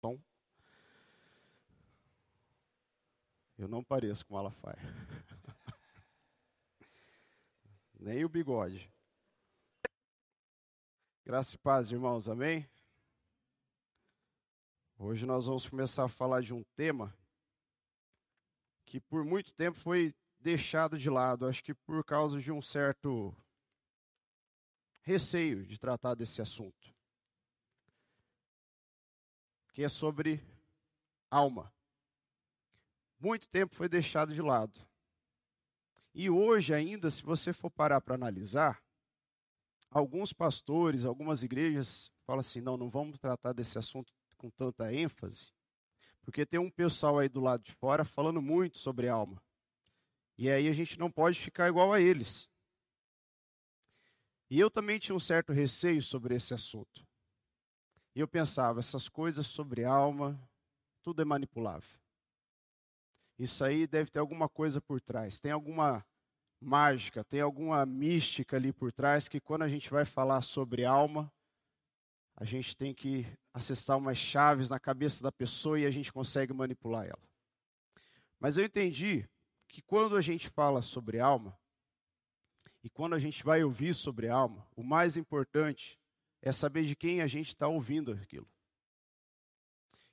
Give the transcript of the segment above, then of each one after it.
Tom. Eu não pareço com Malafaia. Nem o bigode. Graça e paz, irmãos, amém? Hoje nós vamos começar a falar de um tema que por muito tempo foi deixado de lado, acho que por causa de um certo receio de tratar desse assunto, que é sobre alma. Muito tempo foi deixado de lado. E hoje ainda, se você for parar para analisar, alguns pastores, algumas igrejas falam assim: não, não vamos tratar desse assunto com tanta ênfase, porque tem um pessoal aí do lado de fora falando muito sobre alma. E aí a gente não pode ficar igual a eles. E eu também tinha um certo receio sobre esse assunto. E eu pensava, essas coisas sobre alma, tudo é manipulável. Isso aí deve ter alguma coisa por trás. Tem alguma mágica, tem alguma mística ali por trás que quando a gente vai falar sobre alma, a gente tem que acessar umas chaves na cabeça da pessoa e a gente consegue manipular ela. Mas eu entendi que quando a gente fala sobre alma, e quando a gente vai ouvir sobre alma, o mais importante é saber de quem a gente está ouvindo aquilo.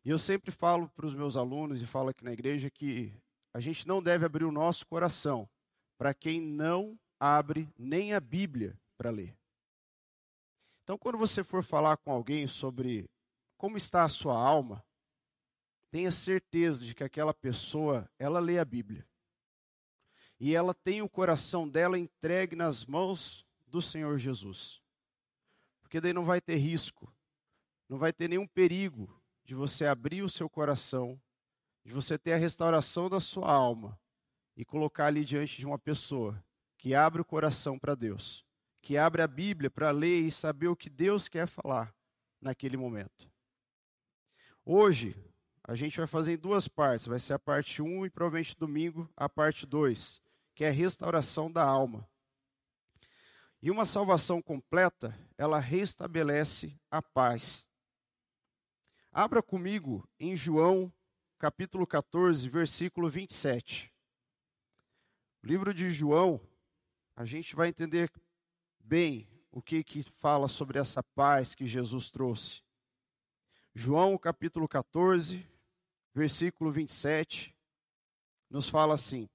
E eu sempre falo para os meus alunos e falo aqui na igreja que a gente não deve abrir o nosso coração para quem não abre nem a Bíblia para ler. Então, quando você for falar com alguém sobre como está a sua alma, tenha certeza de que aquela pessoa, ela lê a Bíblia. E ela tem o coração dela entregue nas mãos do Senhor Jesus. Porque daí não vai ter risco, não vai ter nenhum perigo de você abrir o seu coração, de você ter a restauração da sua alma e colocar ali diante de uma pessoa que abre o coração para Deus, que abre a Bíblia para ler e saber o que Deus quer falar naquele momento. Hoje, a gente vai fazer em duas partes, vai ser a parte 1 e provavelmente domingo a parte 2, que é a restauração da alma. E uma salvação completa, ela restabelece a paz. Abra comigo em João, capítulo 14, versículo 27. O livro de João, a gente vai entender bem o que, que fala sobre essa paz que Jesus trouxe. João, capítulo 14, versículo 27, nos fala assim: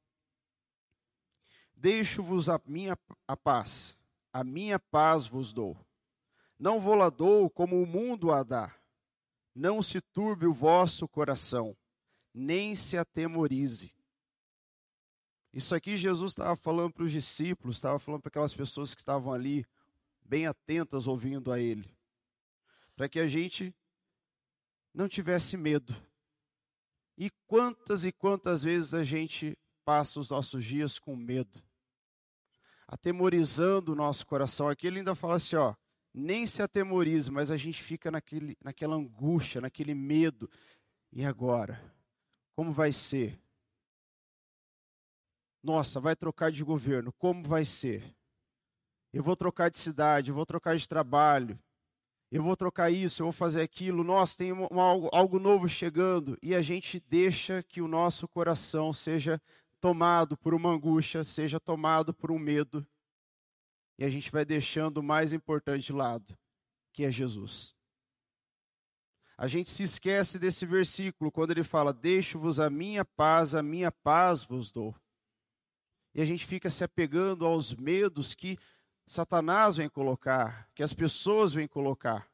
Deixo-vos a minha a paz, a minha paz vos dou. Não vou lá dou como o mundo a dá. Não se turbe o vosso coração, nem se atemorize. Isso aqui Jesus estava falando para os discípulos, estava falando para aquelas pessoas que estavam ali, bem atentas ouvindo a Ele, para que a gente não tivesse medo. E quantas e quantas vezes a gente passa os nossos dias com medo, atemorizando o nosso coração. Aqui ele ainda fala assim, ó, nem se atemorize, mas a gente fica naquele, naquela angústia, naquele medo. E agora? Como vai ser? Nossa, vai trocar de governo, como vai ser? Eu vou trocar de cidade, eu vou trocar de trabalho, eu vou trocar isso, eu vou fazer aquilo. Nossa, tem uma, algo, algo novo chegando. E a gente deixa que o nosso coração seja tomado por uma angústia, seja tomado por um medo e a gente vai deixando o mais importante de lado, que é Jesus. A gente se esquece desse versículo quando ele fala: Deixo-vos a minha paz, a minha paz vos dou. E a gente fica se apegando aos medos que Satanás vem colocar, que as pessoas vêm colocar.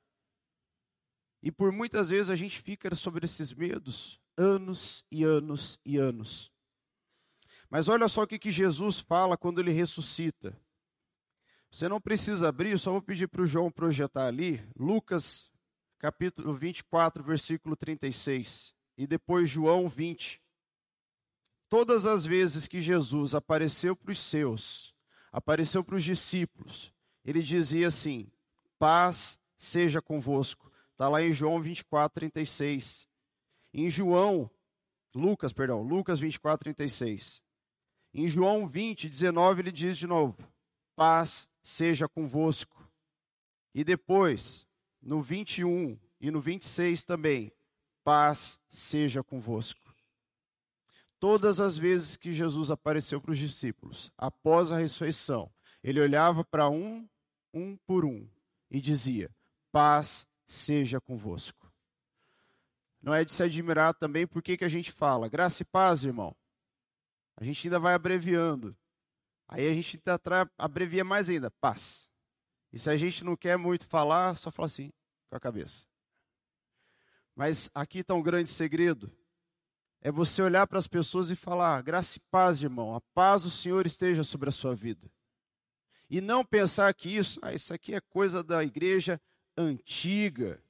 E por muitas vezes a gente fica sobre esses medos anos e anos e anos. Mas olha só o que, que Jesus fala quando ele ressuscita. Você não precisa abrir, só vou pedir para o João projetar ali, Lucas capítulo 24, versículo 36, e depois João 20. Todas as vezes que Jesus apareceu para os seus, apareceu para os discípulos, ele dizia assim: paz seja convosco. Está lá em João 24, 36. Em João, Lucas, perdão, Lucas 24, 36. Em João 20, 19, ele diz de novo: paz seja convosco. E depois, no 21 e no 26 também, paz seja convosco. Todas as vezes que Jesus apareceu para os discípulos, após a ressurreição, ele olhava para um, um por um, e dizia: Paz seja convosco. Não é de se admirar também por que a gente fala graça e paz, irmão. A gente ainda vai abreviando. Aí a gente abrevia mais ainda, paz. E se a gente não quer muito falar, só fala assim, com a cabeça. Mas aqui está um grande segredo. É você olhar para as pessoas e falar: graça e paz, irmão. A paz do Senhor esteja sobre a sua vida. E não pensar que isso, ah, isso aqui é coisa da igreja antiga.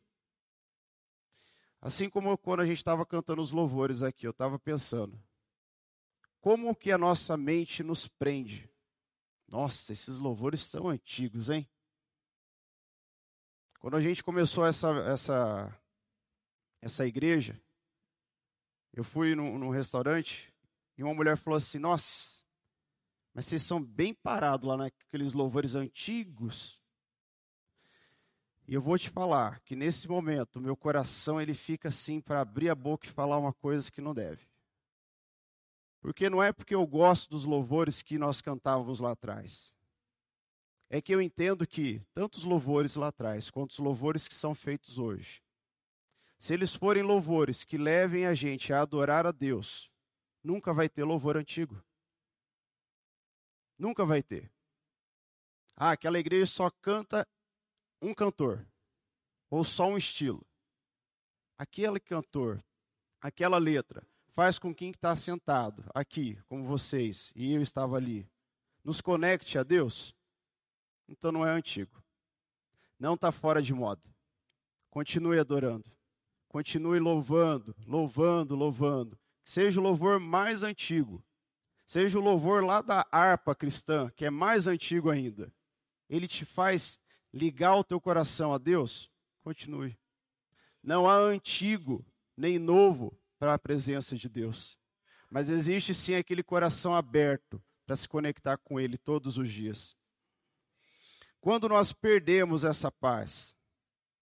Assim como quando a gente estava cantando os louvores aqui, eu estava pensando, como que a nossa mente nos prende? Nossa, esses louvores são antigos, hein? Quando a gente começou essa, essa, essa igreja, eu fui num, num restaurante e uma mulher falou assim: Nossa, mas vocês são bem parados lá naqueles louvores antigos. E eu vou te falar que nesse momento, meu coração ele fica assim para abrir a boca e falar uma coisa que não deve. Porque não é porque eu gosto dos louvores que nós cantávamos lá atrás. É que eu entendo que tanto os louvores lá atrás quanto os louvores que são feitos hoje, se eles forem louvores que levem a gente a adorar a Deus, nunca vai ter louvor antigo. Nunca vai ter. Ah, aquela igreja só canta um cantor, ou só um estilo. Aquele cantor, aquela letra, faz com quem está sentado aqui, como vocês, e eu estava ali, nos conecte a Deus, então não é antigo. Não está fora de moda. Continue adorando. Continue louvando, louvando, louvando. Seja o louvor mais antigo. Seja o louvor lá da harpa cristã, que é mais antigo ainda. Ele te faz ligar o teu coração a Deus. Continue. Não há antigo nem novo para a presença de Deus. Mas existe sim aquele coração aberto para se conectar com Ele todos os dias. Quando nós perdemos essa paz,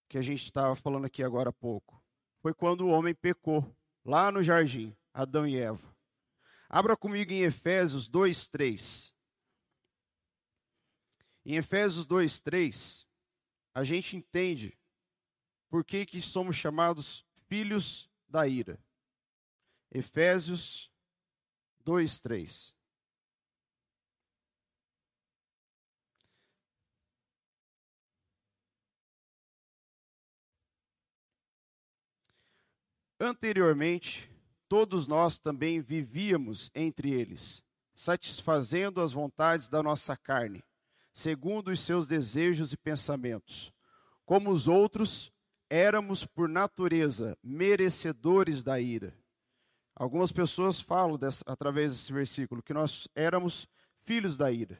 que a gente estava falando aqui agora há pouco, foi quando o homem pecou, lá no jardim, Adão e Eva. Abra comigo em Efésios 2, 3. Em Efésios 2, 3, a gente entende por que, que somos chamados filhos da ira. Efésios 2, 3. Anteriormente, todos nós também vivíamos entre eles, satisfazendo as vontades da nossa carne, segundo os seus desejos e pensamentos. Como os outros, éramos por natureza merecedores da ira. Algumas pessoas falam através desse versículo que nós éramos filhos da ira,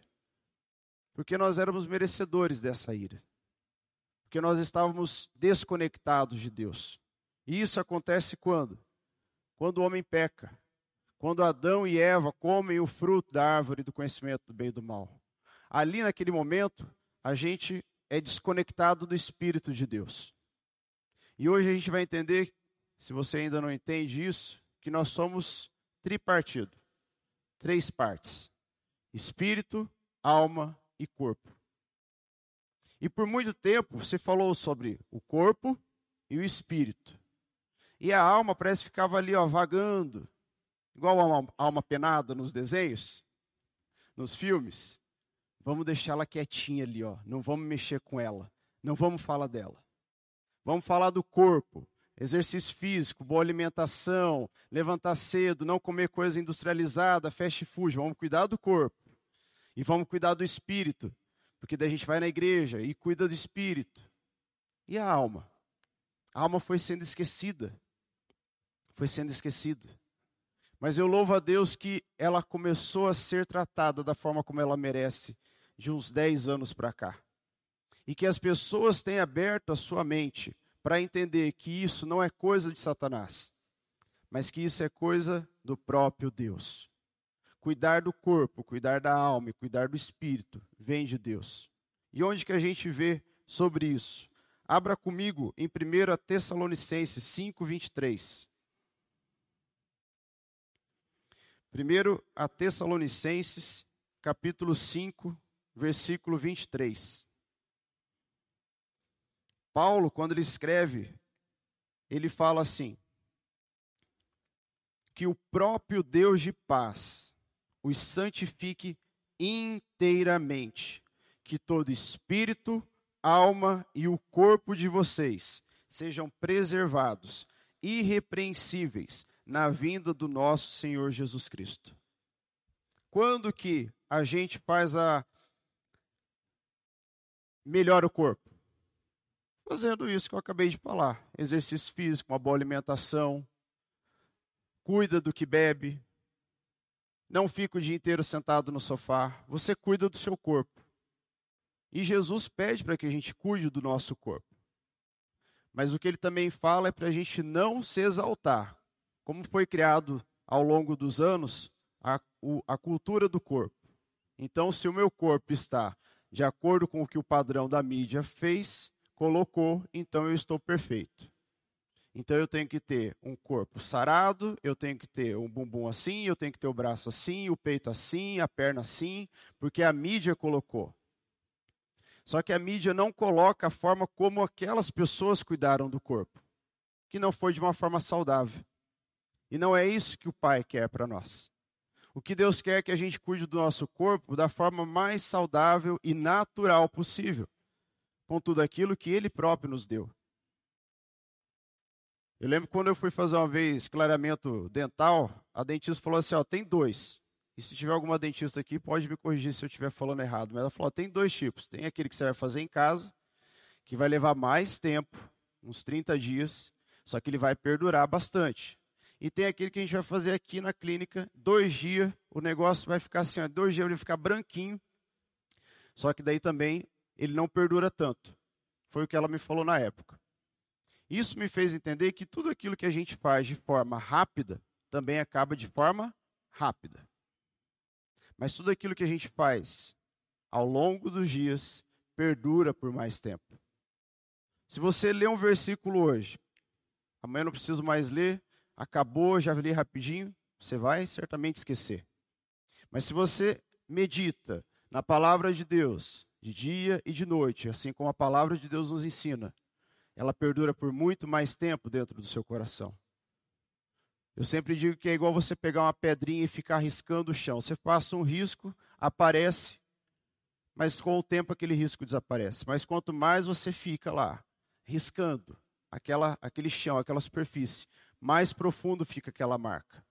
porque nós éramos merecedores dessa ira, porque nós estávamos desconectados de Deus. E isso acontece quando? Quando o homem peca. Quando Adão e Eva comem o fruto da árvore do conhecimento do bem e do mal. Ali naquele momento, a gente é desconectado do Espírito de Deus. E hoje a gente vai entender, se você ainda não entende isso, que nós somos tripartido. Três partes: espírito, alma e corpo. E por muito tempo você falou sobre o corpo e o espírito. E a alma parece que ficava ali, ó, vagando, igual a alma, alma penada nos desenhos, nos filmes. Vamos deixá-la quietinha ali, ó. Não vamos mexer com ela. Não vamos falar dela. Vamos falar do corpo. Exercício físico, boa alimentação, levantar cedo, não comer coisa industrializada, fast food. Vamos cuidar do corpo. E vamos cuidar do espírito. Porque daí a gente vai na igreja e cuida do espírito. E a alma? A alma foi sendo esquecida foi sendo esquecida. Mas eu louvo a Deus que ela começou a ser tratada da forma como ela merece, de uns 10 anos para cá. E que as pessoas têm aberto a sua mente para entender que isso não é coisa de Satanás, mas que isso é coisa do próprio Deus. Cuidar do corpo, cuidar da alma e cuidar do espírito vem de Deus. E onde que a gente vê sobre isso? Abra comigo em 1 Tessalonicenses 5, 23. 1 a Tessalonicenses, capítulo 5, versículo 23. Paulo, quando ele escreve, ele fala assim: que o próprio Deus de paz os santifique inteiramente, que todo espírito, alma e o corpo de vocês sejam preservados, irrepreensíveis, na vinda do nosso Senhor Jesus Cristo. Quando que a gente faz a melhora o corpo? Fazendo isso que eu acabei de falar, exercício físico, uma boa alimentação, cuida do que bebe, não fica o dia inteiro sentado no sofá, você cuida do seu corpo. E Jesus pede para que a gente cuide do nosso corpo. Mas o que ele também fala é para a gente não se exaltar, como foi criado ao longo dos anos a, o, a cultura do corpo. Então, se o meu corpo está de acordo com o que o padrão da mídia fez, colocou, então eu estou perfeito. Então eu tenho que ter um corpo sarado, eu tenho que ter um bumbum assim, eu tenho que ter o braço assim, o peito assim, a perna assim, porque a mídia colocou. Só que a mídia não coloca a forma como aquelas pessoas cuidaram do corpo, que não foi de uma forma saudável. E não é isso que o Pai quer para nós. O que Deus quer é que a gente cuide do nosso corpo da forma mais saudável e natural possível, com tudo aquilo que Ele próprio nos deu. Eu lembro quando eu fui fazer uma vez clareamento dental, a dentista falou assim: ó, tem dois. E se tiver alguma dentista aqui, pode me corrigir se eu estiver falando errado. Mas ela falou: tem dois tipos. Tem aquele que você vai fazer em casa, que vai levar mais tempo, uns 30 dias, só que ele vai perdurar bastante. E tem aquele que a gente vai fazer aqui na clínica, dois dias, o negócio vai ficar assim, ó, dois dias ele vai ficar branquinho. Só que daí também ele não perdura tanto. Foi o que ela me falou na época. Isso me fez entender que tudo aquilo que a gente faz de forma rápida também acaba de forma rápida. Mas tudo aquilo que a gente faz ao longo dos dias perdura por mais tempo. Se você ler um versículo hoje, amanhã não preciso mais ler, acabou, já li rapidinho, você vai certamente esquecer. Mas se você medita na palavra de Deus, de dia e de noite, assim como a palavra de Deus nos ensina, ela perdura por muito mais tempo dentro do seu coração. Eu sempre digo que é igual você pegar uma pedrinha e ficar riscando o chão. Você passa um risco, aparece, mas com o tempo aquele risco desaparece. Mas quanto mais você fica lá, riscando aquela, aquele chão, aquela superfície, mais profundo fica aquela marca.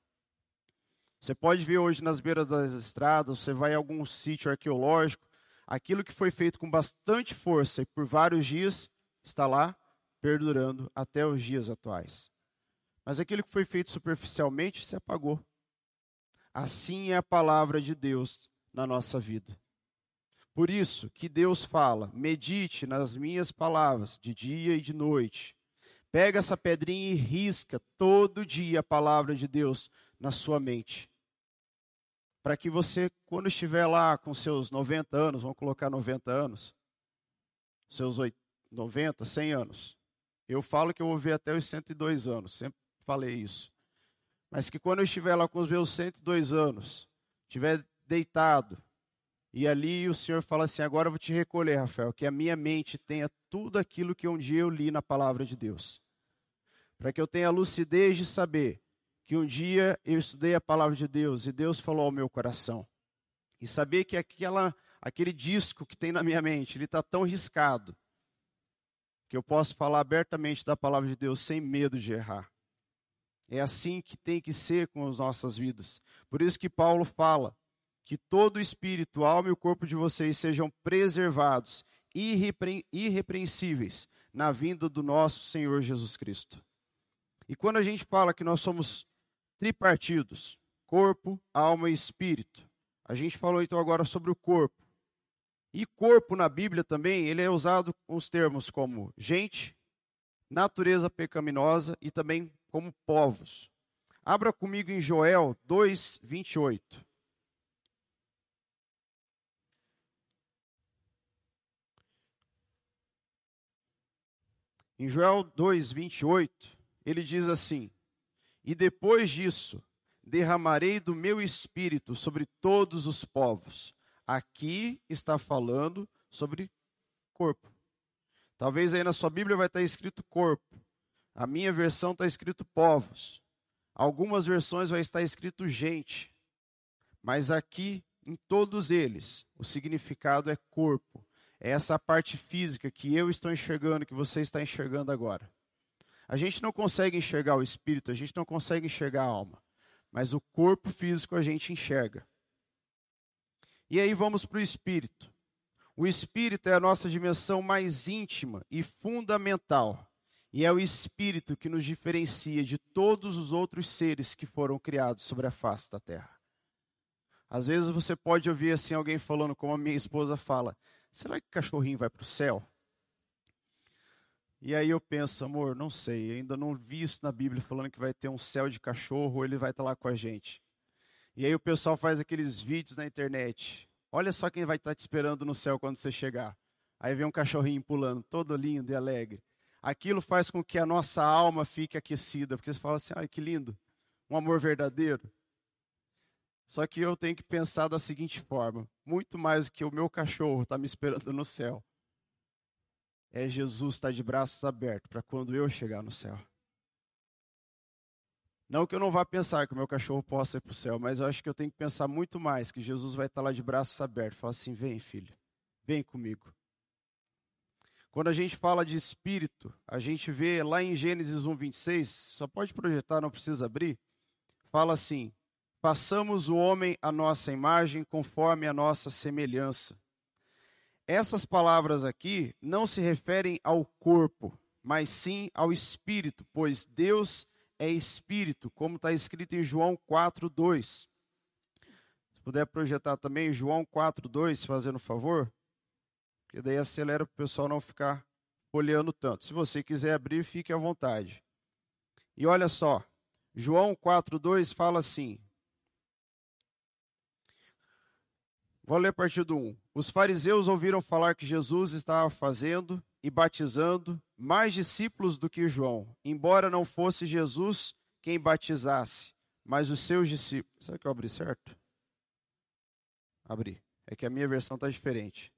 Você pode ver hoje nas beiras das estradas, você vai a algum sítio arqueológico, aquilo que foi feito com bastante força e por vários dias está lá perdurando até os dias atuais. Mas aquilo que foi feito superficialmente se apagou. Assim é a palavra de Deus na nossa vida. Por isso que Deus fala: medite nas minhas palavras de dia e de noite. Pega essa pedrinha e risca todo dia a palavra de Deus na sua mente. Para que você, quando estiver lá com seus 90 anos, vamos colocar 90 anos, seus 90, 100 anos, eu falo que eu vou ver até os 102 anos, sempre falei isso. Mas que quando eu estiver lá com os meus 102 anos, estiver deitado, e ali o Senhor fala assim: agora eu vou te recolher, Rafael, que a minha mente tenha tudo aquilo que um dia eu li na palavra de Deus. Para que eu tenha lucidez de saber que um dia eu estudei a palavra de Deus e Deus falou ao meu coração. E saber que aquela, aquele disco que tem na minha mente, ele está tão riscado, que eu posso falar abertamente da palavra de Deus sem medo de errar. É assim que tem que ser com as nossas vidas. Por isso que Paulo fala que todo o espírito, alma e o corpo de vocês sejam preservados, irrepre irrepreensíveis na vinda do nosso Senhor Jesus Cristo. E quando a gente fala que nós somos tripartidos, corpo, alma e espírito, a gente falou então agora sobre o corpo. E corpo na Bíblia também, ele é usado com os termos como gente, natureza pecaminosa e também como povos. Abra comigo em Joel 2, 28. Em Joel 2, 28, ele diz assim: E depois disso, derramarei do meu espírito sobre todos os povos. Aqui está falando sobre corpo. Talvez aí na sua Bíblia vai estar escrito corpo. A minha versão está escrito povos. Algumas versões vai estar escrito gente. Mas aqui, em todos eles, o significado é corpo. É essa parte física que eu estou enxergando, que você está enxergando agora. A gente não consegue enxergar o espírito, a gente não consegue enxergar a alma mas o corpo físico a gente enxerga. E aí vamos para o espírito. O espírito é a nossa dimensão mais íntima e fundamental. E é o espírito que nos diferencia de todos os outros seres que foram criados sobre a face da terra. Às vezes você pode ouvir assim alguém falando, como a minha esposa fala: será que cachorrinho vai para o céu? E aí eu penso, amor, não sei, ainda não vi isso na Bíblia falando que vai ter um céu de cachorro, ele vai estar lá com a gente. E aí o pessoal faz aqueles vídeos na internet. Olha só quem vai estar te esperando no céu quando você chegar. Aí vem um cachorrinho pulando, todo lindo e alegre. Aquilo faz com que a nossa alma fique aquecida, porque você fala assim: olha que lindo, um amor verdadeiro. Só que eu tenho que pensar da seguinte forma: muito mais do que o meu cachorro está me esperando no céu é Jesus estar de braços abertos para quando eu chegar no céu. Não que eu não vá pensar que o meu cachorro possa ir para o céu, mas eu acho que eu tenho que pensar muito mais que Jesus vai estar lá de braços abertos. Fala assim: vem, filho, vem comigo. Quando a gente fala de espírito, a gente vê lá em Gênesis 1, 26, só pode projetar, não precisa abrir. Fala assim: passamos o homem à nossa imagem conforme a nossa semelhança. Essas palavras aqui não se referem ao corpo, mas sim ao espírito, pois Deus é espírito, como está escrito em João 4:2. Se puder projetar também João 4:2, fazendo favor, porque daí acelera para o pessoal não ficar olhando tanto. Se você quiser abrir, fique à vontade. E olha só, João 4:2 fala assim: Vou ler a partir do 1. Os fariseus ouviram falar que Jesus estava fazendo e batizando mais discípulos do que João, embora não fosse Jesus quem batizasse, mas os seus discípulos. Será que eu abri certo? Abri. É que a minha versão está diferente.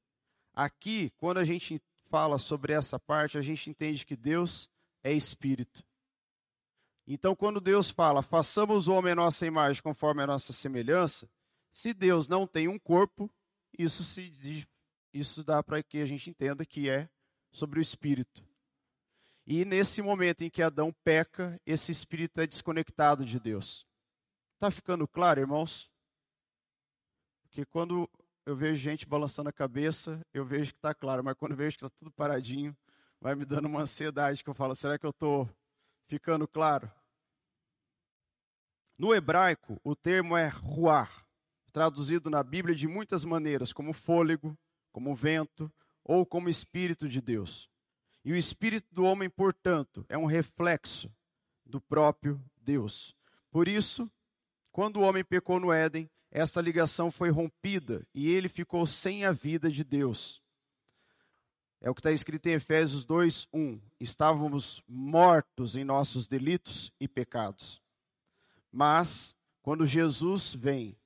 Aqui, quando a gente fala sobre essa parte, a gente entende que Deus é espírito. Então, quando Deus fala, façamos o homem a nossa imagem conforme a nossa semelhança, se Deus não tem um corpo, isso, se, isso dá para que a gente entenda que é sobre o espírito. E nesse momento em que Adão peca, esse espírito é desconectado de Deus. Está ficando claro, irmãos? Porque quando eu vejo gente balançando a cabeça, eu vejo que está claro, mas quando eu vejo que está tudo paradinho, vai me dando uma ansiedade que eu falo, será que eu estou ficando claro? No hebraico, o termo é ruar, traduzido na Bíblia de muitas maneiras, como fôlego, como vento ou como Espírito de Deus. E o Espírito do homem, portanto, é um reflexo do próprio Deus. Por isso, quando o homem pecou no Éden, esta ligação foi rompida e ele ficou sem a vida de Deus. É o que está escrito em Efésios 2, 1. Estávamos mortos em nossos delitos e pecados. Mas, quando Jesus vem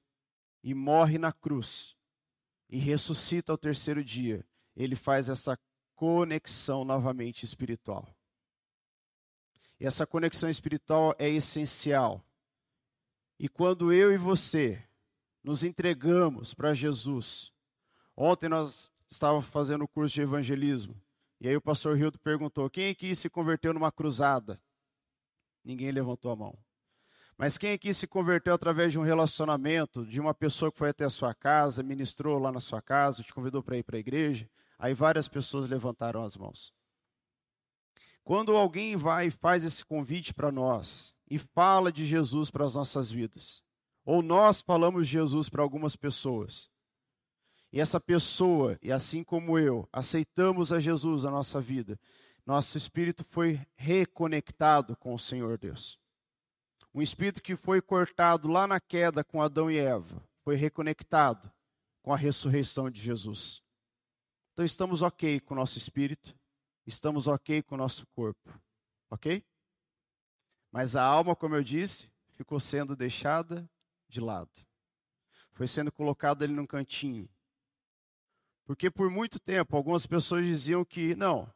e morre na cruz e ressuscita ao terceiro dia, ele faz essa conexão novamente espiritual. E essa conexão espiritual é essencial. E quando eu e você nos entregamos para Jesus, ontem nós estávamos fazendo o curso de evangelismo, e aí o pastor Hildo perguntou: quem aqui se converteu numa cruzada? Ninguém levantou a mão. Mas quem aqui se converteu através de um relacionamento, de uma pessoa que foi até a sua casa, ministrou lá na sua casa, te convidou para ir para a igreja? Aí várias pessoas levantaram as mãos. Quando alguém vai e faz esse convite para nós e fala de Jesus para as nossas vidas, ou nós falamos de Jesus para algumas pessoas, e essa pessoa, e assim como eu, aceitamos a Jesus na nossa vida, nosso espírito foi reconectado com o Senhor Deus. Um espírito que foi cortado lá na queda com Adão e Eva, foi reconectado com a ressurreição de Jesus. Então estamos ok com o nosso espírito, estamos ok com o nosso corpo, ok? Mas a alma, como eu disse, ficou sendo deixada de lado. Foi sendo colocada ali num cantinho. Porque por muito tempo algumas pessoas diziam que não,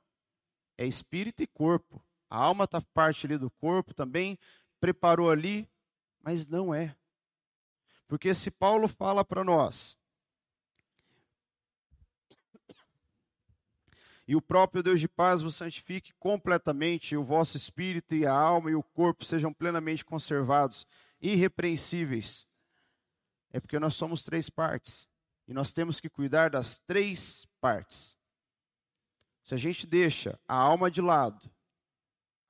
é espírito e corpo. A alma está parte ali do corpo também, preparou ali, mas não é. Porque se Paulo fala para nós, e o próprio Deus de paz vos santifique completamente, e o vosso espírito e a alma e o corpo sejam plenamente conservados, irrepreensíveis. É porque nós somos três partes, e nós temos que cuidar das três partes. Se a gente deixa a alma de lado,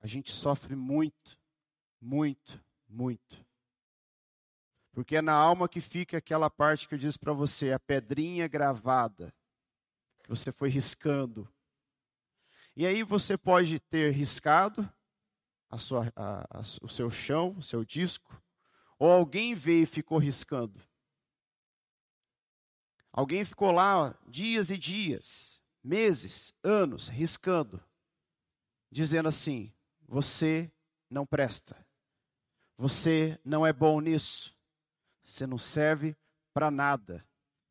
a gente sofre muito, muito, muito. Porque é na alma que fica aquela parte que eu disse para você, a pedrinha gravada, que você foi riscando. E aí você pode ter riscado a sua, a, a, o seu chão, o seu disco, ou alguém veio e ficou riscando. Alguém ficou lá dias e dias, meses, anos, riscando, dizendo assim: você não presta, você não é bom nisso, você não serve para nada,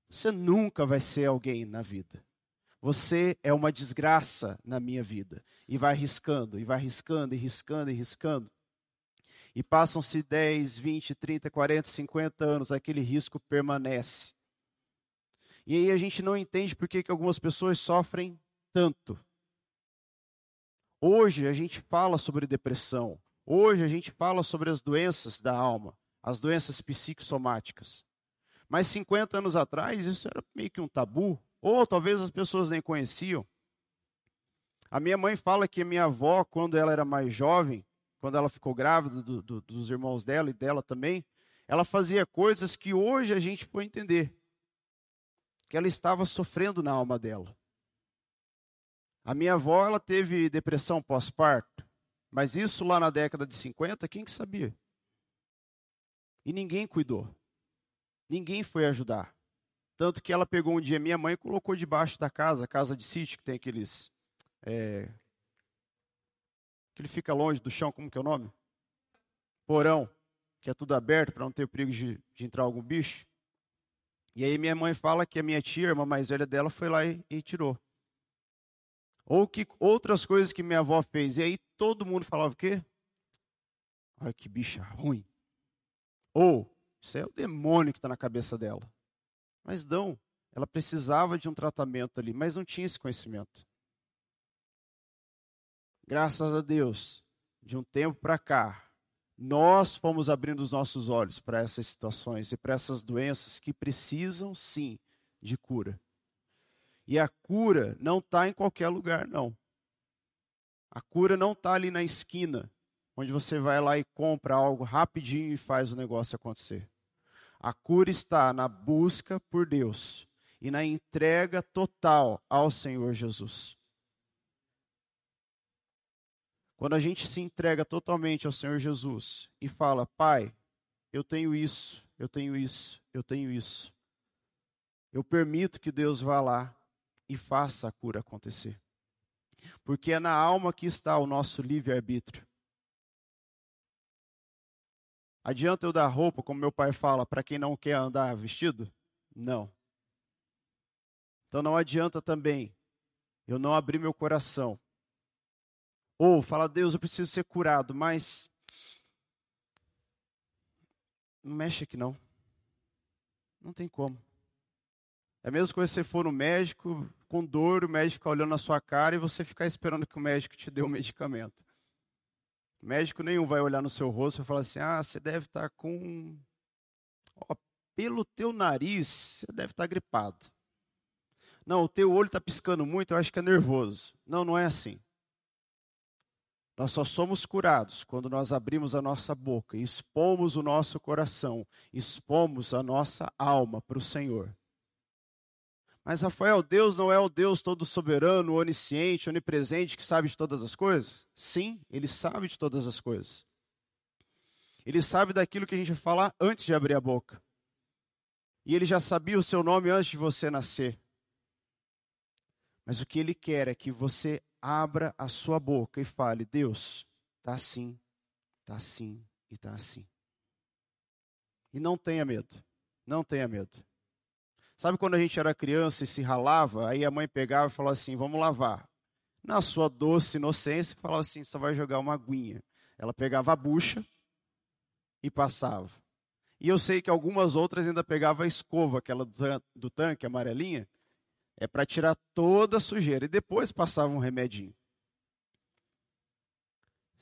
você nunca vai ser alguém na vida. Você é uma desgraça na minha vida. E vai riscando, e vai riscando, e riscando, e riscando. E passam-se 10, 20, 30, 40, 50 anos, aquele risco permanece. E aí a gente não entende por que, que algumas pessoas sofrem tanto. Hoje a gente fala sobre depressão. Hoje a gente fala sobre as doenças da alma, as doenças psicossomáticas. Mas 50 anos atrás isso era meio que um tabu, ou talvez as pessoas nem conheciam. A minha mãe fala que a minha avó, quando ela era mais jovem, quando ela ficou grávida do, do, dos irmãos dela e dela também, ela fazia coisas que hoje a gente pode entender que ela estava sofrendo na alma dela. A minha avó, ela teve depressão pós-parto, mas isso lá na década de 50, quem que sabia? E ninguém cuidou. Ninguém foi ajudar. Tanto que ela pegou um dia minha mãe e colocou debaixo da casa, casa de sítio, que tem aqueles. É, que ele fica longe do chão, como que é o nome? Porão, que é tudo aberto para não ter o perigo de, de entrar algum bicho. E aí minha mãe fala que a minha tia, a irmã mais velha dela, foi lá e, e tirou. Ou que outras coisas que minha avó fez. E aí todo mundo falava o quê? Olha que bicha ruim. Ou, isso é o demônio que está na cabeça dela. Mas não, ela precisava de um tratamento ali, mas não tinha esse conhecimento. Graças a Deus, de um tempo para cá, nós fomos abrindo os nossos olhos para essas situações e para essas doenças que precisam sim de cura. E a cura não está em qualquer lugar, não. A cura não está ali na esquina, onde você vai lá e compra algo rapidinho e faz o negócio acontecer. A cura está na busca por Deus e na entrega total ao Senhor Jesus. Quando a gente se entrega totalmente ao Senhor Jesus e fala: Pai, eu tenho isso, eu tenho isso, eu tenho isso. Eu permito que Deus vá lá e faça a cura acontecer. Porque é na alma que está o nosso livre-arbítrio. Adianta eu dar roupa, como meu pai fala, para quem não quer andar vestido? Não. Então não adianta também eu não abrir meu coração ou fala, Deus, eu preciso ser curado, mas não mexe aqui não. Não tem como. É mesmo que você for no médico com dor, o médico ficar olhando na sua cara e você ficar esperando que o médico te dê o um medicamento. Médico nenhum vai olhar no seu rosto e falar assim: ah, você deve estar tá com. Ó, pelo teu nariz, você deve estar tá gripado. Não, o teu olho está piscando muito, eu acho que é nervoso. Não, não é assim. Nós só somos curados quando nós abrimos a nossa boca, expomos o nosso coração, expomos a nossa alma para o Senhor. Mas, Rafael, Deus não é o Deus todo soberano, onisciente, onipresente, que sabe de todas as coisas? Sim, Ele sabe de todas as coisas. Ele sabe daquilo que a gente falar antes de abrir a boca. E Ele já sabia o seu nome antes de você nascer. Mas o que Ele quer é que você abra a sua boca e fale: Deus, está assim, está assim e está assim. E não tenha medo, não tenha medo. Sabe quando a gente era criança e se ralava, aí a mãe pegava e falava assim: vamos lavar. Na sua doce inocência, falava assim: só vai jogar uma aguinha. Ela pegava a bucha e passava. E eu sei que algumas outras ainda pegavam a escova, aquela do tanque amarelinha, é para tirar toda a sujeira. E depois passava um remedinho.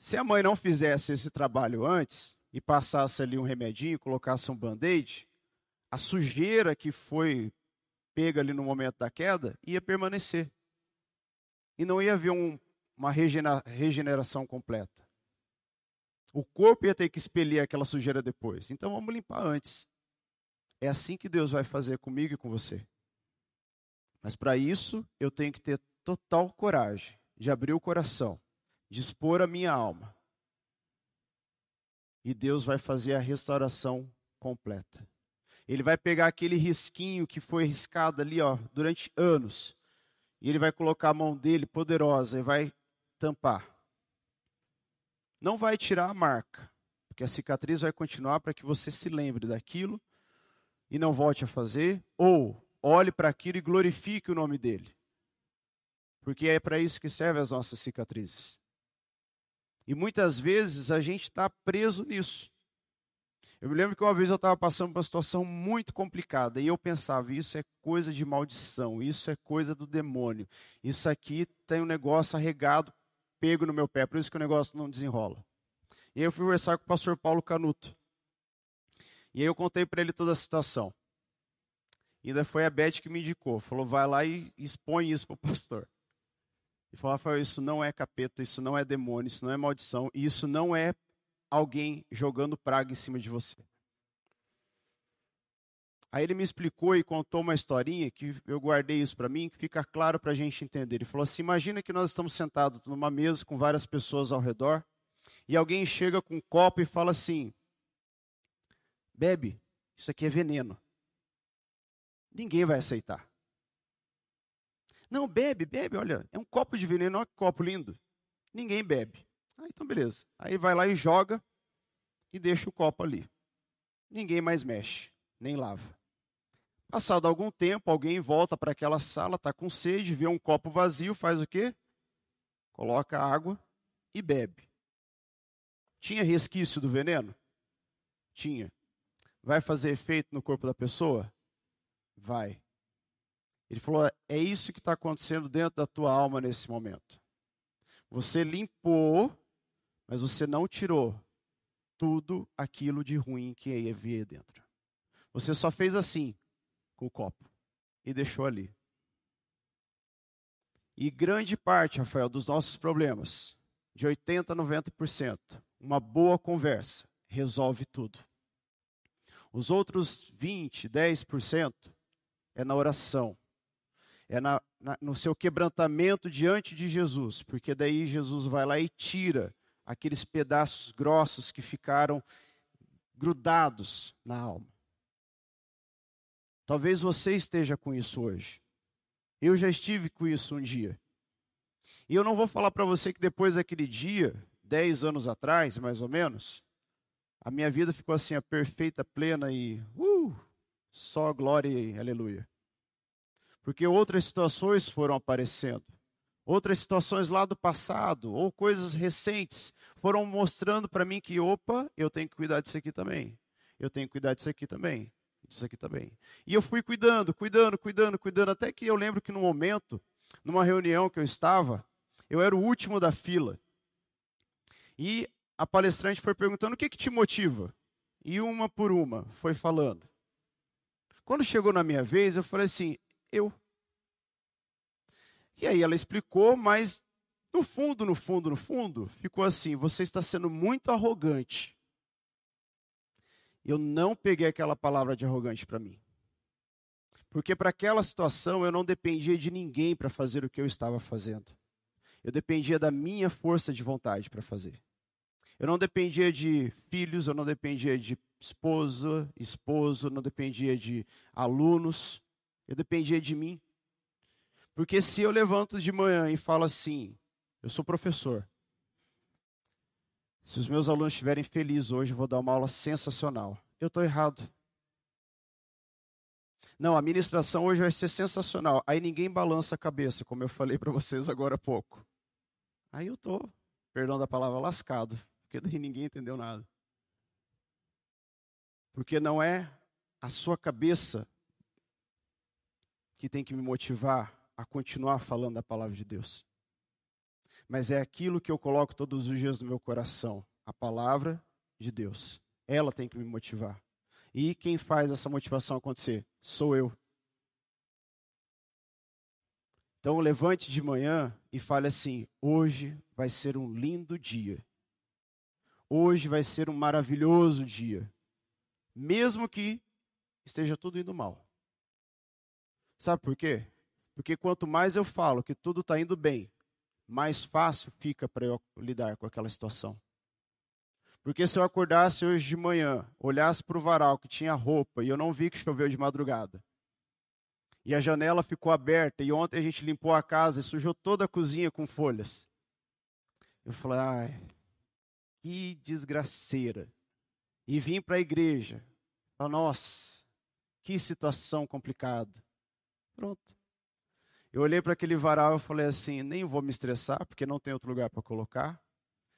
Se a mãe não fizesse esse trabalho antes e passasse ali um remedinho, colocasse um band-aid, a sujeira que foi pega ali no momento da queda ia permanecer. E não ia haver um, uma regeneração completa. O corpo ia ter que expelir aquela sujeira depois. Então vamos limpar antes. É assim que Deus vai fazer comigo e com você. Mas para isso, eu tenho que ter total coragem de abrir o coração, de expor a minha alma. E Deus vai fazer a restauração completa. Ele vai pegar aquele risquinho que foi riscado ali, ó, durante anos, e ele vai colocar a mão dele poderosa e vai tampar. Não vai tirar a marca, porque a cicatriz vai continuar para que você se lembre daquilo e não volte a fazer, ou olhe para aquilo e glorifique o nome dele. Porque é para isso que servem as nossas cicatrizes. E muitas vezes a gente está preso nisso. Eu me lembro que uma vez eu estava passando por uma situação muito complicada e eu pensava: isso é coisa de maldição, isso é coisa do demônio, isso aqui tem um negócio arregado, pego no meu pé, por isso que o negócio não desenrola. E aí eu fui conversar com o pastor Paulo Canuto. E aí eu contei para ele toda a situação. E ainda foi a Beth que me indicou. Falou, vai lá e expõe isso para o pastor. E falou, Rafael, isso não é capeta, isso não é demônio, isso não é maldição, isso não é alguém jogando praga em cima de você. Aí ele me explicou e contou uma historinha que eu guardei isso para mim, que fica claro para a gente entender. Ele falou assim: imagina que nós estamos sentados numa mesa com várias pessoas ao redor, e alguém chega com um copo e fala assim: bebe, isso aqui é veneno ninguém vai aceitar. Não, bebe, bebe, olha, é um copo de veneno, olha que copo lindo. Ninguém bebe. Ah, então beleza. Aí vai lá e joga e deixa o copo ali. Ninguém mais mexe, nem lava. Passado algum tempo, alguém volta para aquela sala, está com sede, vê um copo vazio, faz o quê? Coloca água e bebe. Tinha resquício do veneno? Tinha. Vai fazer efeito no corpo da pessoa? vai. Ele falou: é isso que está acontecendo dentro da tua alma nesse momento. Você limpou, mas você não tirou tudo aquilo de ruim que havia dentro. Você só fez assim com o copo e deixou ali. E grande parte, Rafael, dos nossos problemas, de 80 a 90%, uma boa conversa resolve tudo. Os outros 20, 10%, é na oração, é na, na, no seu quebrantamento diante de Jesus, porque daí Jesus vai lá e tira aqueles pedaços grossos que ficaram grudados na alma. Talvez você esteja com isso hoje. Eu já estive com isso um dia. E eu não vou falar para você que depois daquele dia, dez anos atrás, mais ou menos, a minha vida ficou assim, a perfeita, plena e uh, só glória e aleluia. Porque outras situações foram aparecendo. Outras situações lá do passado, ou coisas recentes, foram mostrando para mim que, opa, eu tenho que cuidar disso aqui também. Eu tenho que cuidar disso aqui também. Disso aqui também. E eu fui cuidando, cuidando, cuidando, cuidando, até que eu lembro que no momento, numa reunião que eu estava, eu era o último da fila. E a palestrante foi perguntando o que, que te motiva. E uma por uma foi falando. Quando chegou na minha vez, eu falei assim: eu. E aí ela explicou, mas no fundo, no fundo, no fundo, ficou assim: você está sendo muito arrogante. Eu não peguei aquela palavra de arrogante para mim. Porque para aquela situação eu não dependia de ninguém para fazer o que eu estava fazendo. Eu dependia da minha força de vontade para fazer. Eu não dependia de filhos, eu não dependia de esposa, esposo, não dependia de alunos, eu dependia de mim. Porque se eu levanto de manhã e falo assim, Eu sou professor. Se os meus alunos estiverem felizes hoje, eu vou dar uma aula sensacional. Eu estou errado. Não, a ministração hoje vai ser sensacional. Aí ninguém balança a cabeça, como eu falei para vocês agora há pouco. Aí eu estou, perdão da palavra, lascado, porque daí ninguém entendeu nada. Porque não é a sua cabeça que tem que me motivar a continuar falando da palavra de Deus. Mas é aquilo que eu coloco todos os dias no meu coração, a palavra de Deus. Ela tem que me motivar. E quem faz essa motivação acontecer? Sou eu. Então levante de manhã e fale assim: hoje vai ser um lindo dia. Hoje vai ser um maravilhoso dia. Mesmo que esteja tudo indo mal. Sabe por quê? Porque quanto mais eu falo que tudo está indo bem, mais fácil fica para eu lidar com aquela situação. Porque se eu acordasse hoje de manhã, olhasse para o varal que tinha roupa e eu não vi que choveu de madrugada, e a janela ficou aberta, e ontem a gente limpou a casa e sujou toda a cozinha com folhas. Eu falei, ai, que desgraceira. E vim para a igreja. Falei, nossa, que situação complicada. Pronto. Eu olhei para aquele varal e falei assim, nem vou me estressar, porque não tem outro lugar para colocar.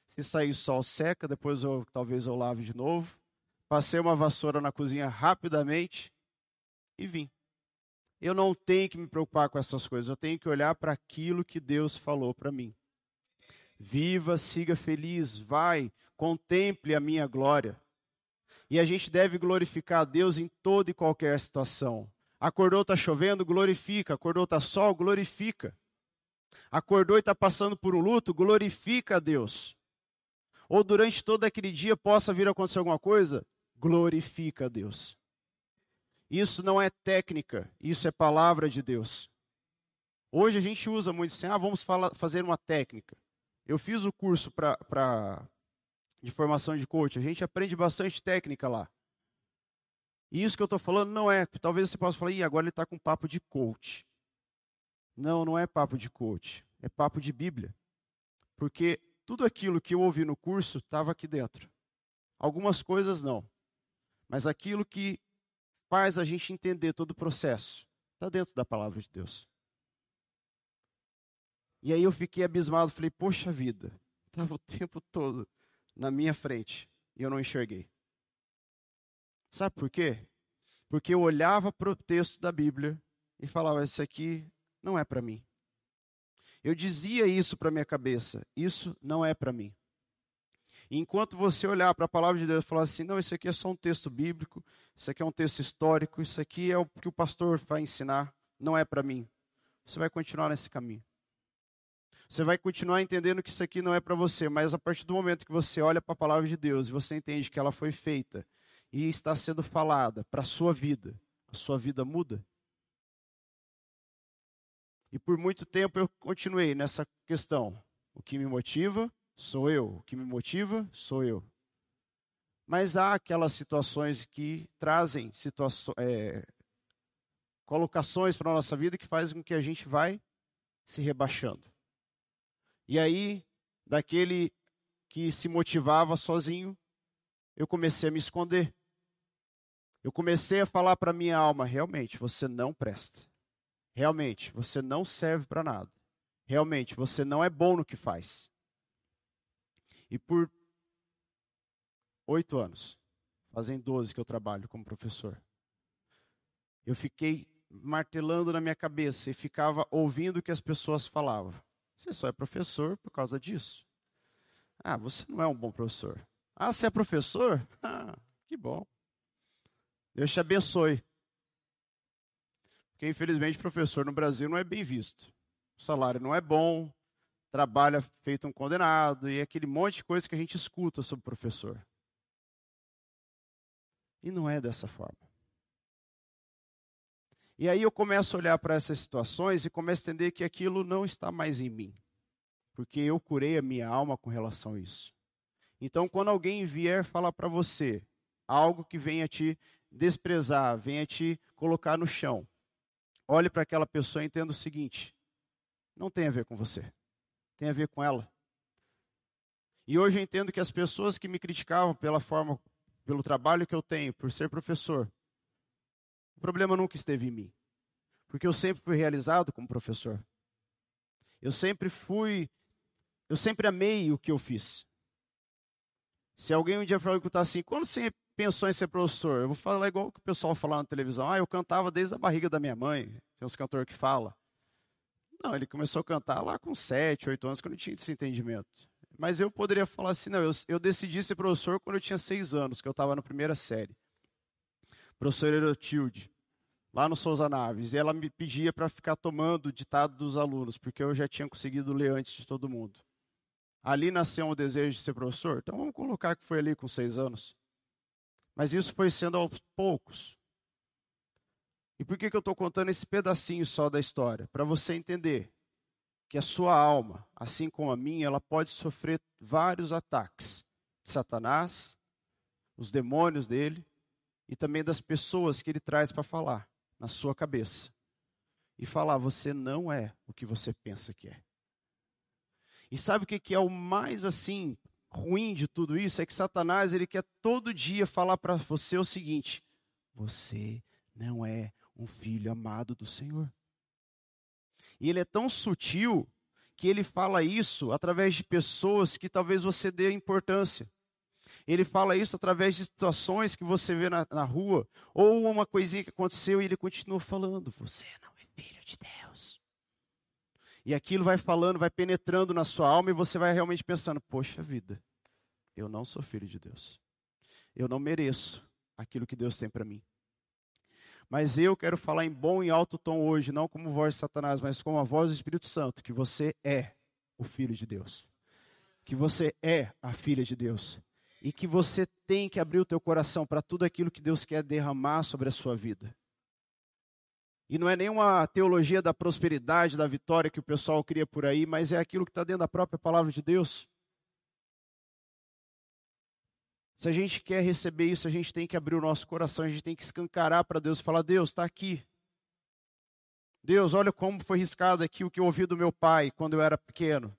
Se sair sol, seca, depois eu, talvez eu lave de novo. Passei uma vassoura na cozinha rapidamente e vim. Eu não tenho que me preocupar com essas coisas, eu tenho que olhar para aquilo que Deus falou para mim. Viva, siga feliz, vai, contemple a minha glória. E a gente deve glorificar a Deus em toda e qualquer situação. Acordou, está chovendo, glorifica. Acordou, está sol, glorifica. Acordou e está passando por um luto, glorifica a Deus ou durante todo aquele dia possa vir a acontecer alguma coisa, glorifica a Deus. Isso não é técnica, isso é palavra de Deus. Hoje a gente usa muito assim, ah, vamos fazer uma técnica. Eu fiz o curso pra, pra, de formação de coach, a gente aprende bastante técnica lá. E isso que eu estou falando não é, talvez você possa falar, Ih, agora ele está com papo de coach. Não, não é papo de coach, é papo de Bíblia. Porque tudo aquilo que eu ouvi no curso estava aqui dentro. Algumas coisas não. Mas aquilo que faz a gente entender todo o processo está dentro da palavra de Deus. E aí eu fiquei abismado, falei, poxa vida, estava o tempo todo na minha frente e eu não enxerguei. Sabe por quê? Porque eu olhava para o texto da Bíblia e falava, isso aqui não é para mim. Eu dizia isso para minha cabeça, isso não é para mim. enquanto você olhar para a palavra de Deus e falar assim, não, isso aqui é só um texto bíblico, isso aqui é um texto histórico, isso aqui é o que o pastor vai ensinar, não é para mim. Você vai continuar nesse caminho. Você vai continuar entendendo que isso aqui não é para você, mas a partir do momento que você olha para a palavra de Deus e você entende que ela foi feita e está sendo falada para a sua vida, a sua vida muda. E por muito tempo eu continuei nessa questão. O que me motiva sou eu, o que me motiva sou eu. Mas há aquelas situações que trazem situações, é, colocações para a nossa vida que fazem com que a gente vai se rebaixando. E aí, daquele que se motivava sozinho, eu comecei a me esconder. Eu comecei a falar para minha alma, realmente, você não presta. Realmente, você não serve para nada. Realmente, você não é bom no que faz. E por oito anos, fazem doze que eu trabalho como professor, eu fiquei martelando na minha cabeça e ficava ouvindo o que as pessoas falavam. Você só é professor por causa disso. Ah, você não é um bom professor. Ah, você é professor? Ah, que bom. Deus te abençoe. Porque, infelizmente, professor no Brasil não é bem visto. O salário não é bom, trabalha feito um condenado, e aquele monte de coisa que a gente escuta sobre professor. E não é dessa forma. E aí eu começo a olhar para essas situações e começo a entender que aquilo não está mais em mim. Porque eu curei a minha alma com relação a isso. Então, quando alguém vier falar para você algo que venha te desprezar, venha te colocar no chão, olhe para aquela pessoa e entenda o seguinte: não tem a ver com você. tem a ver com ela. E hoje eu entendo que as pessoas que me criticavam pela forma, pelo trabalho que eu tenho, por ser professor, o problema nunca esteve em mim. Porque eu sempre fui realizado como professor. Eu sempre fui, eu sempre amei o que eu fiz. Se alguém um dia perguntar assim, quando você pensou em ser professor? Eu vou falar igual que o pessoal fala na televisão. Ah, eu cantava desde a barriga da minha mãe. Tem uns cantores que falam. Não, ele começou a cantar lá com 7, 8 anos, quando eu tinha esse entendimento. Mas eu poderia falar assim, não, eu, eu decidi ser professor quando eu tinha 6 anos, que eu estava na primeira série. Professor Erotilde, lá no Souza Naves. E ela me pedia para ficar tomando o ditado dos alunos, porque eu já tinha conseguido ler antes de todo mundo. Ali nasceu um desejo de ser professor, então vamos colocar que foi ali com 6 anos. Mas isso foi sendo aos poucos. E por que, que eu estou contando esse pedacinho só da história? Para você entender que a sua alma, assim como a minha, ela pode sofrer vários ataques de Satanás, os demônios dele e também das pessoas que ele traz para falar na sua cabeça. E falar, você não é o que você pensa que é. E sabe o que, que é o mais assim ruim de tudo isso? É que Satanás ele quer todo dia falar para você o seguinte: você não é um filho amado do Senhor. E ele é tão sutil que ele fala isso através de pessoas que talvez você dê importância. Ele fala isso através de situações que você vê na, na rua, ou uma coisinha que aconteceu e ele continua falando: Você não é filho de Deus. E aquilo vai falando, vai penetrando na sua alma e você vai realmente pensando: Poxa vida, eu não sou filho de Deus. Eu não mereço aquilo que Deus tem para mim. Mas eu quero falar em bom e alto tom hoje, não como voz de Satanás, mas como a voz do Espírito Santo, que você é o filho de Deus. Que você é a filha de Deus. E que você tem que abrir o teu coração para tudo aquilo que Deus quer derramar sobre a sua vida. E não é nenhuma teologia da prosperidade, da vitória que o pessoal cria por aí, mas é aquilo que está dentro da própria palavra de Deus. Se a gente quer receber isso, a gente tem que abrir o nosso coração, a gente tem que escancarar para Deus e falar: Deus, está aqui. Deus, olha como foi riscado aqui o que eu ouvi do meu pai quando eu era pequeno.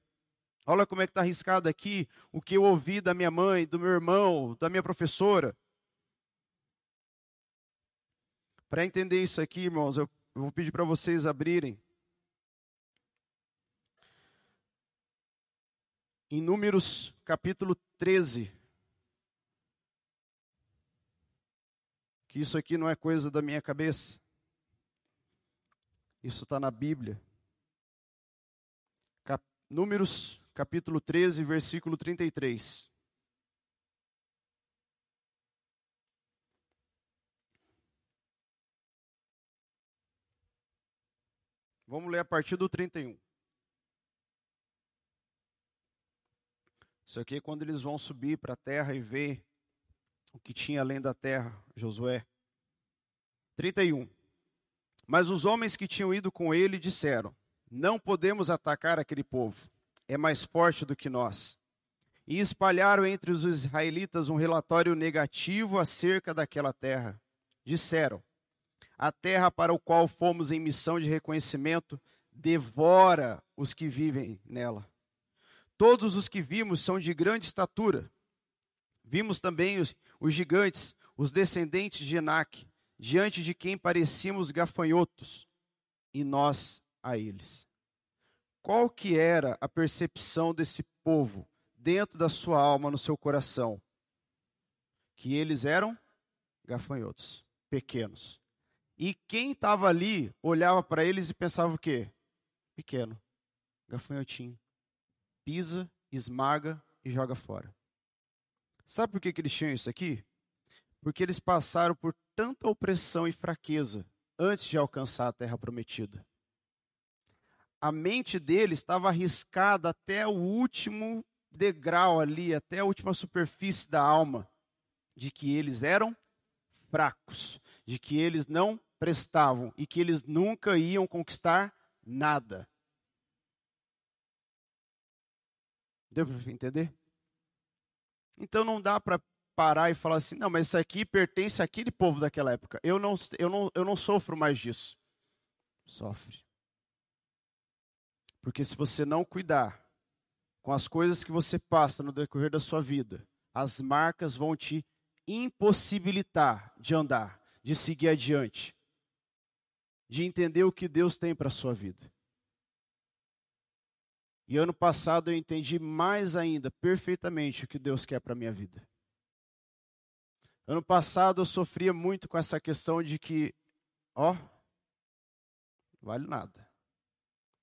Olha como é que está riscado aqui o que eu ouvi da minha mãe, do meu irmão, da minha professora. Para entender isso aqui, irmãos, eu vou pedir para vocês abrirem. Em Números capítulo 13. que isso aqui não é coisa da minha cabeça. Isso está na Bíblia. Cap Números, capítulo 13, versículo 33. Vamos ler a partir do 31. Isso aqui é quando eles vão subir para a terra e ver o que tinha além da terra, Josué. 31. Mas os homens que tinham ido com ele disseram: Não podemos atacar aquele povo, é mais forte do que nós. E espalharam entre os israelitas um relatório negativo acerca daquela terra. Disseram: A terra para o qual fomos em missão de reconhecimento devora os que vivem nela. Todos os que vimos são de grande estatura Vimos também os, os gigantes, os descendentes de Enac, diante de quem parecíamos gafanhotos, e nós a eles. Qual que era a percepção desse povo dentro da sua alma, no seu coração? Que eles eram gafanhotos, pequenos. E quem estava ali olhava para eles e pensava o quê? Pequeno, gafanhotinho. Pisa, esmaga e joga fora. Sabe por que, que eles tinham isso aqui? Porque eles passaram por tanta opressão e fraqueza antes de alcançar a terra prometida. A mente deles estava arriscada até o último degrau ali, até a última superfície da alma, de que eles eram fracos, de que eles não prestavam e que eles nunca iam conquistar nada. Deu para entender? Então não dá para parar e falar assim, não, mas isso aqui pertence àquele povo daquela época. Eu não, eu não, eu não sofro mais disso. Sofre. Porque se você não cuidar com as coisas que você passa no decorrer da sua vida, as marcas vão te impossibilitar de andar, de seguir adiante, de entender o que Deus tem para a sua vida. E ano passado eu entendi mais ainda perfeitamente o que Deus quer para a minha vida. Ano passado eu sofria muito com essa questão de que, ó, vale nada.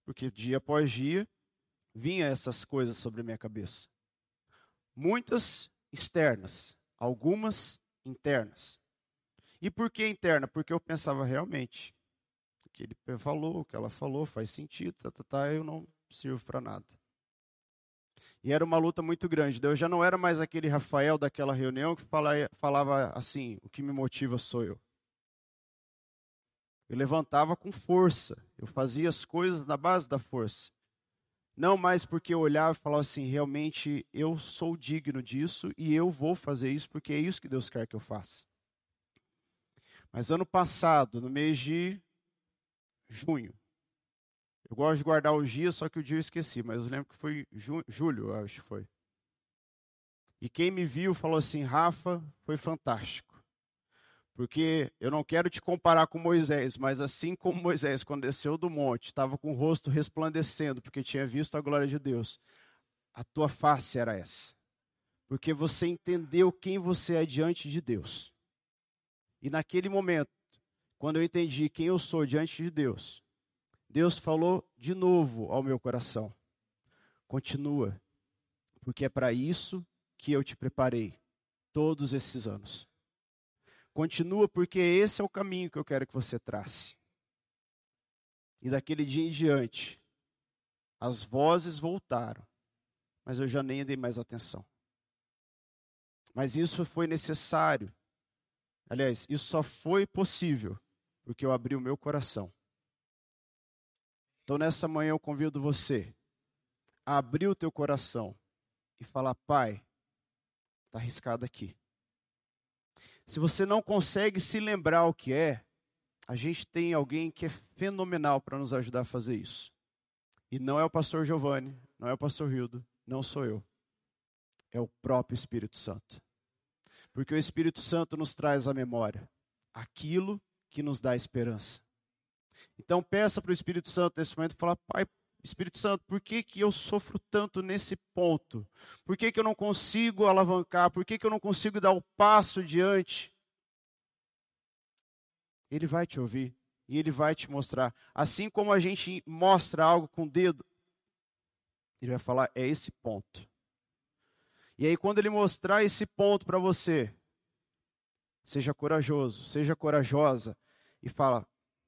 Porque dia após dia vinha essas coisas sobre a minha cabeça. Muitas externas, algumas internas. E por que interna? Porque eu pensava realmente, que ele falou, o que ela falou, faz sentido, tá, tá, tá, eu não sirvo para nada. E era uma luta muito grande. Eu já não era mais aquele Rafael daquela reunião que falava assim: o que me motiva sou eu. Eu levantava com força, eu fazia as coisas na base da força. Não mais porque eu olhava e falava assim: realmente eu sou digno disso e eu vou fazer isso porque é isso que Deus quer que eu faça. Mas ano passado, no mês de junho, eu gosto de guardar os dias, só que o dia eu esqueci, mas eu lembro que foi julho, eu acho que foi. E quem me viu falou assim: Rafa, foi fantástico. Porque eu não quero te comparar com Moisés, mas assim como Moisés, quando desceu do monte, estava com o rosto resplandecendo, porque tinha visto a glória de Deus, a tua face era essa. Porque você entendeu quem você é diante de Deus. E naquele momento, quando eu entendi quem eu sou diante de Deus, Deus falou de novo ao meu coração: continua, porque é para isso que eu te preparei todos esses anos. Continua, porque esse é o caminho que eu quero que você trace. E daquele dia em diante, as vozes voltaram, mas eu já nem dei mais atenção. Mas isso foi necessário. Aliás, isso só foi possível porque eu abri o meu coração então, nessa manhã, eu convido você a abrir o teu coração e falar: Pai, está arriscado aqui. Se você não consegue se lembrar o que é, a gente tem alguém que é fenomenal para nos ajudar a fazer isso. E não é o pastor Giovanni, não é o pastor Hildo, não sou eu. É o próprio Espírito Santo. Porque o Espírito Santo nos traz à memória aquilo que nos dá esperança. Então peça para o Espírito Santo nesse momento e fala, Pai, Espírito Santo, por que, que eu sofro tanto nesse ponto? Por que, que eu não consigo alavancar? Por que, que eu não consigo dar o passo diante? Ele vai te ouvir e ele vai te mostrar. Assim como a gente mostra algo com o dedo, ele vai falar: é esse ponto. E aí, quando ele mostrar esse ponto para você, seja corajoso, seja corajosa e fala: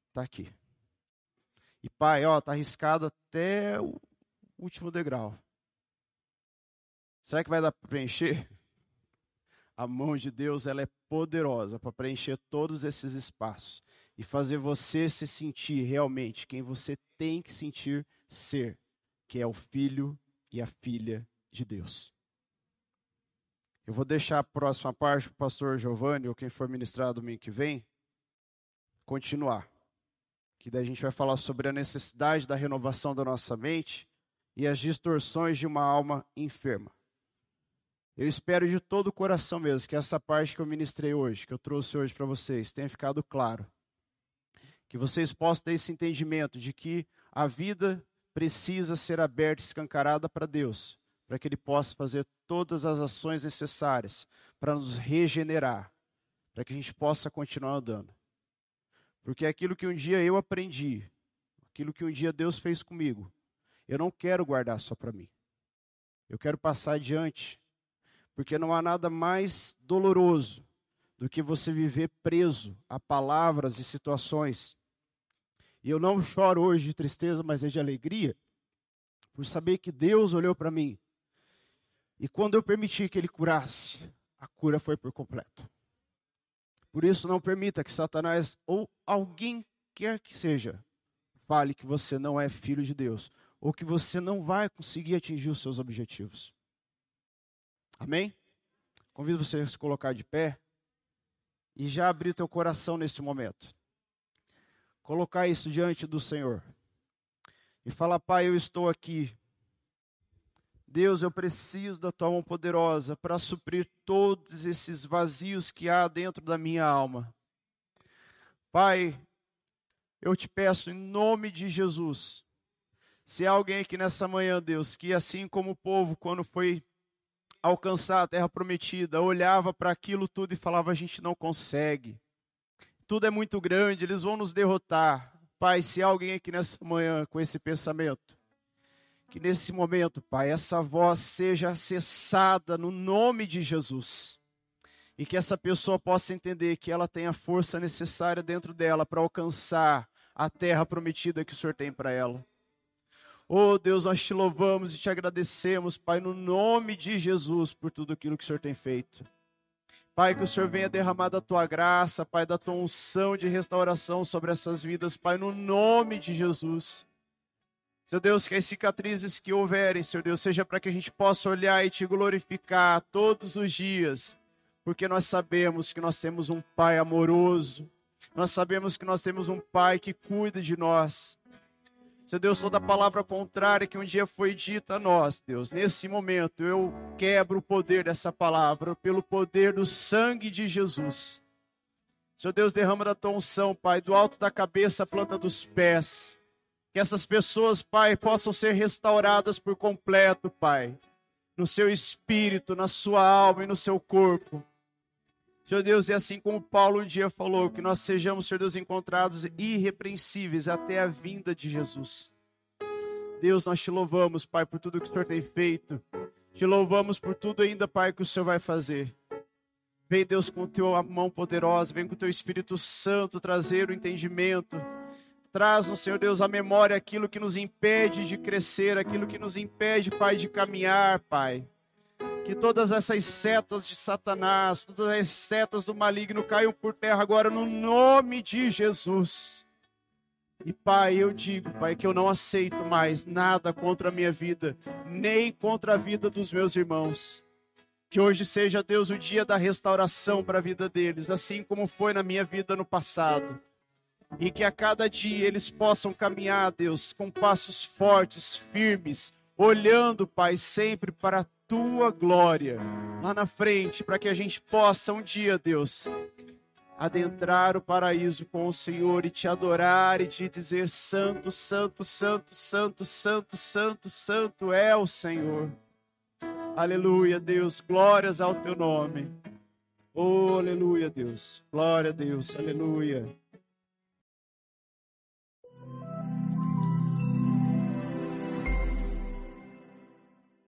está aqui. E pai, ó, tá arriscado até o último degrau. Será que vai dar para preencher? A mão de Deus, ela é poderosa para preencher todos esses espaços e fazer você se sentir realmente quem você tem que sentir ser, que é o filho e a filha de Deus. Eu vou deixar a próxima parte para o pastor Giovanni, ou quem for ministrar domingo que vem, continuar que daí a gente vai falar sobre a necessidade da renovação da nossa mente e as distorções de uma alma enferma. Eu espero de todo o coração mesmo que essa parte que eu ministrei hoje, que eu trouxe hoje para vocês, tenha ficado claro. Que vocês possam ter esse entendimento de que a vida precisa ser aberta e escancarada para Deus, para que Ele possa fazer todas as ações necessárias para nos regenerar, para que a gente possa continuar andando. Porque é aquilo que um dia eu aprendi, aquilo que um dia Deus fez comigo, eu não quero guardar só para mim. Eu quero passar adiante. Porque não há nada mais doloroso do que você viver preso a palavras e situações. E eu não choro hoje de tristeza, mas é de alegria, por saber que Deus olhou para mim. E quando eu permiti que Ele curasse, a cura foi por completo. Por isso, não permita que Satanás ou alguém quer que seja fale que você não é filho de Deus ou que você não vai conseguir atingir os seus objetivos. Amém? Convido você a se colocar de pé e já abrir teu coração nesse momento. Colocar isso diante do Senhor. E falar, Pai, eu estou aqui Deus, eu preciso da tua mão poderosa para suprir todos esses vazios que há dentro da minha alma. Pai, eu te peço em nome de Jesus, se há alguém aqui nessa manhã, Deus, que assim como o povo, quando foi alcançar a terra prometida, olhava para aquilo tudo e falava: a gente não consegue, tudo é muito grande, eles vão nos derrotar. Pai, se há alguém aqui nessa manhã com esse pensamento, que nesse momento, Pai, essa voz seja cessada no nome de Jesus. E que essa pessoa possa entender que ela tem a força necessária dentro dela para alcançar a terra prometida que o Senhor tem para ela. Oh Deus, nós te louvamos e te agradecemos, Pai, no nome de Jesus, por tudo aquilo que o Senhor tem feito. Pai, que o Senhor venha derramar da tua graça, Pai, da tua unção de restauração sobre essas vidas, Pai, no nome de Jesus. Seu Deus, que as cicatrizes que houverem, Senhor Deus, seja para que a gente possa olhar e te glorificar todos os dias, porque nós sabemos que nós temos um Pai amoroso, nós sabemos que nós temos um Pai que cuida de nós. Seu Deus, toda palavra contrária que um dia foi dita a nós, Deus, nesse momento eu quebro o poder dessa palavra pelo poder do sangue de Jesus. Seu Deus, derrama da tua unção, Pai, do alto da cabeça à planta dos pés. Que essas pessoas, Pai, possam ser restauradas por completo, Pai, no seu espírito, na sua alma e no seu corpo. Senhor Deus, e assim como Paulo um dia falou, que nós sejamos, Senhor Deus, encontrados irrepreensíveis até a vinda de Jesus. Deus, nós te louvamos, Pai, por tudo que o Senhor tem feito. Te louvamos por tudo ainda, Pai, que o Senhor vai fazer. Vem, Deus, com a tua mão poderosa, vem com o teu Espírito Santo trazer o entendimento Traz no Senhor Deus a memória aquilo que nos impede de crescer, aquilo que nos impede, Pai, de caminhar, Pai. Que todas essas setas de Satanás, todas as setas do maligno caiam por terra agora no nome de Jesus. E Pai, eu digo, Pai, que eu não aceito mais nada contra a minha vida, nem contra a vida dos meus irmãos. Que hoje seja, Deus, o dia da restauração para a vida deles, assim como foi na minha vida no passado e que a cada dia eles possam caminhar, Deus, com passos fortes, firmes, olhando, Pai, sempre para a tua glória lá na frente, para que a gente possa um dia, Deus, adentrar o paraíso com o Senhor e te adorar e te dizer: Santo, Santo, Santo, Santo, Santo, Santo, Santo é o Senhor. Aleluia, Deus, glórias ao teu nome. Oh, aleluia, Deus. Glória a Deus, aleluia.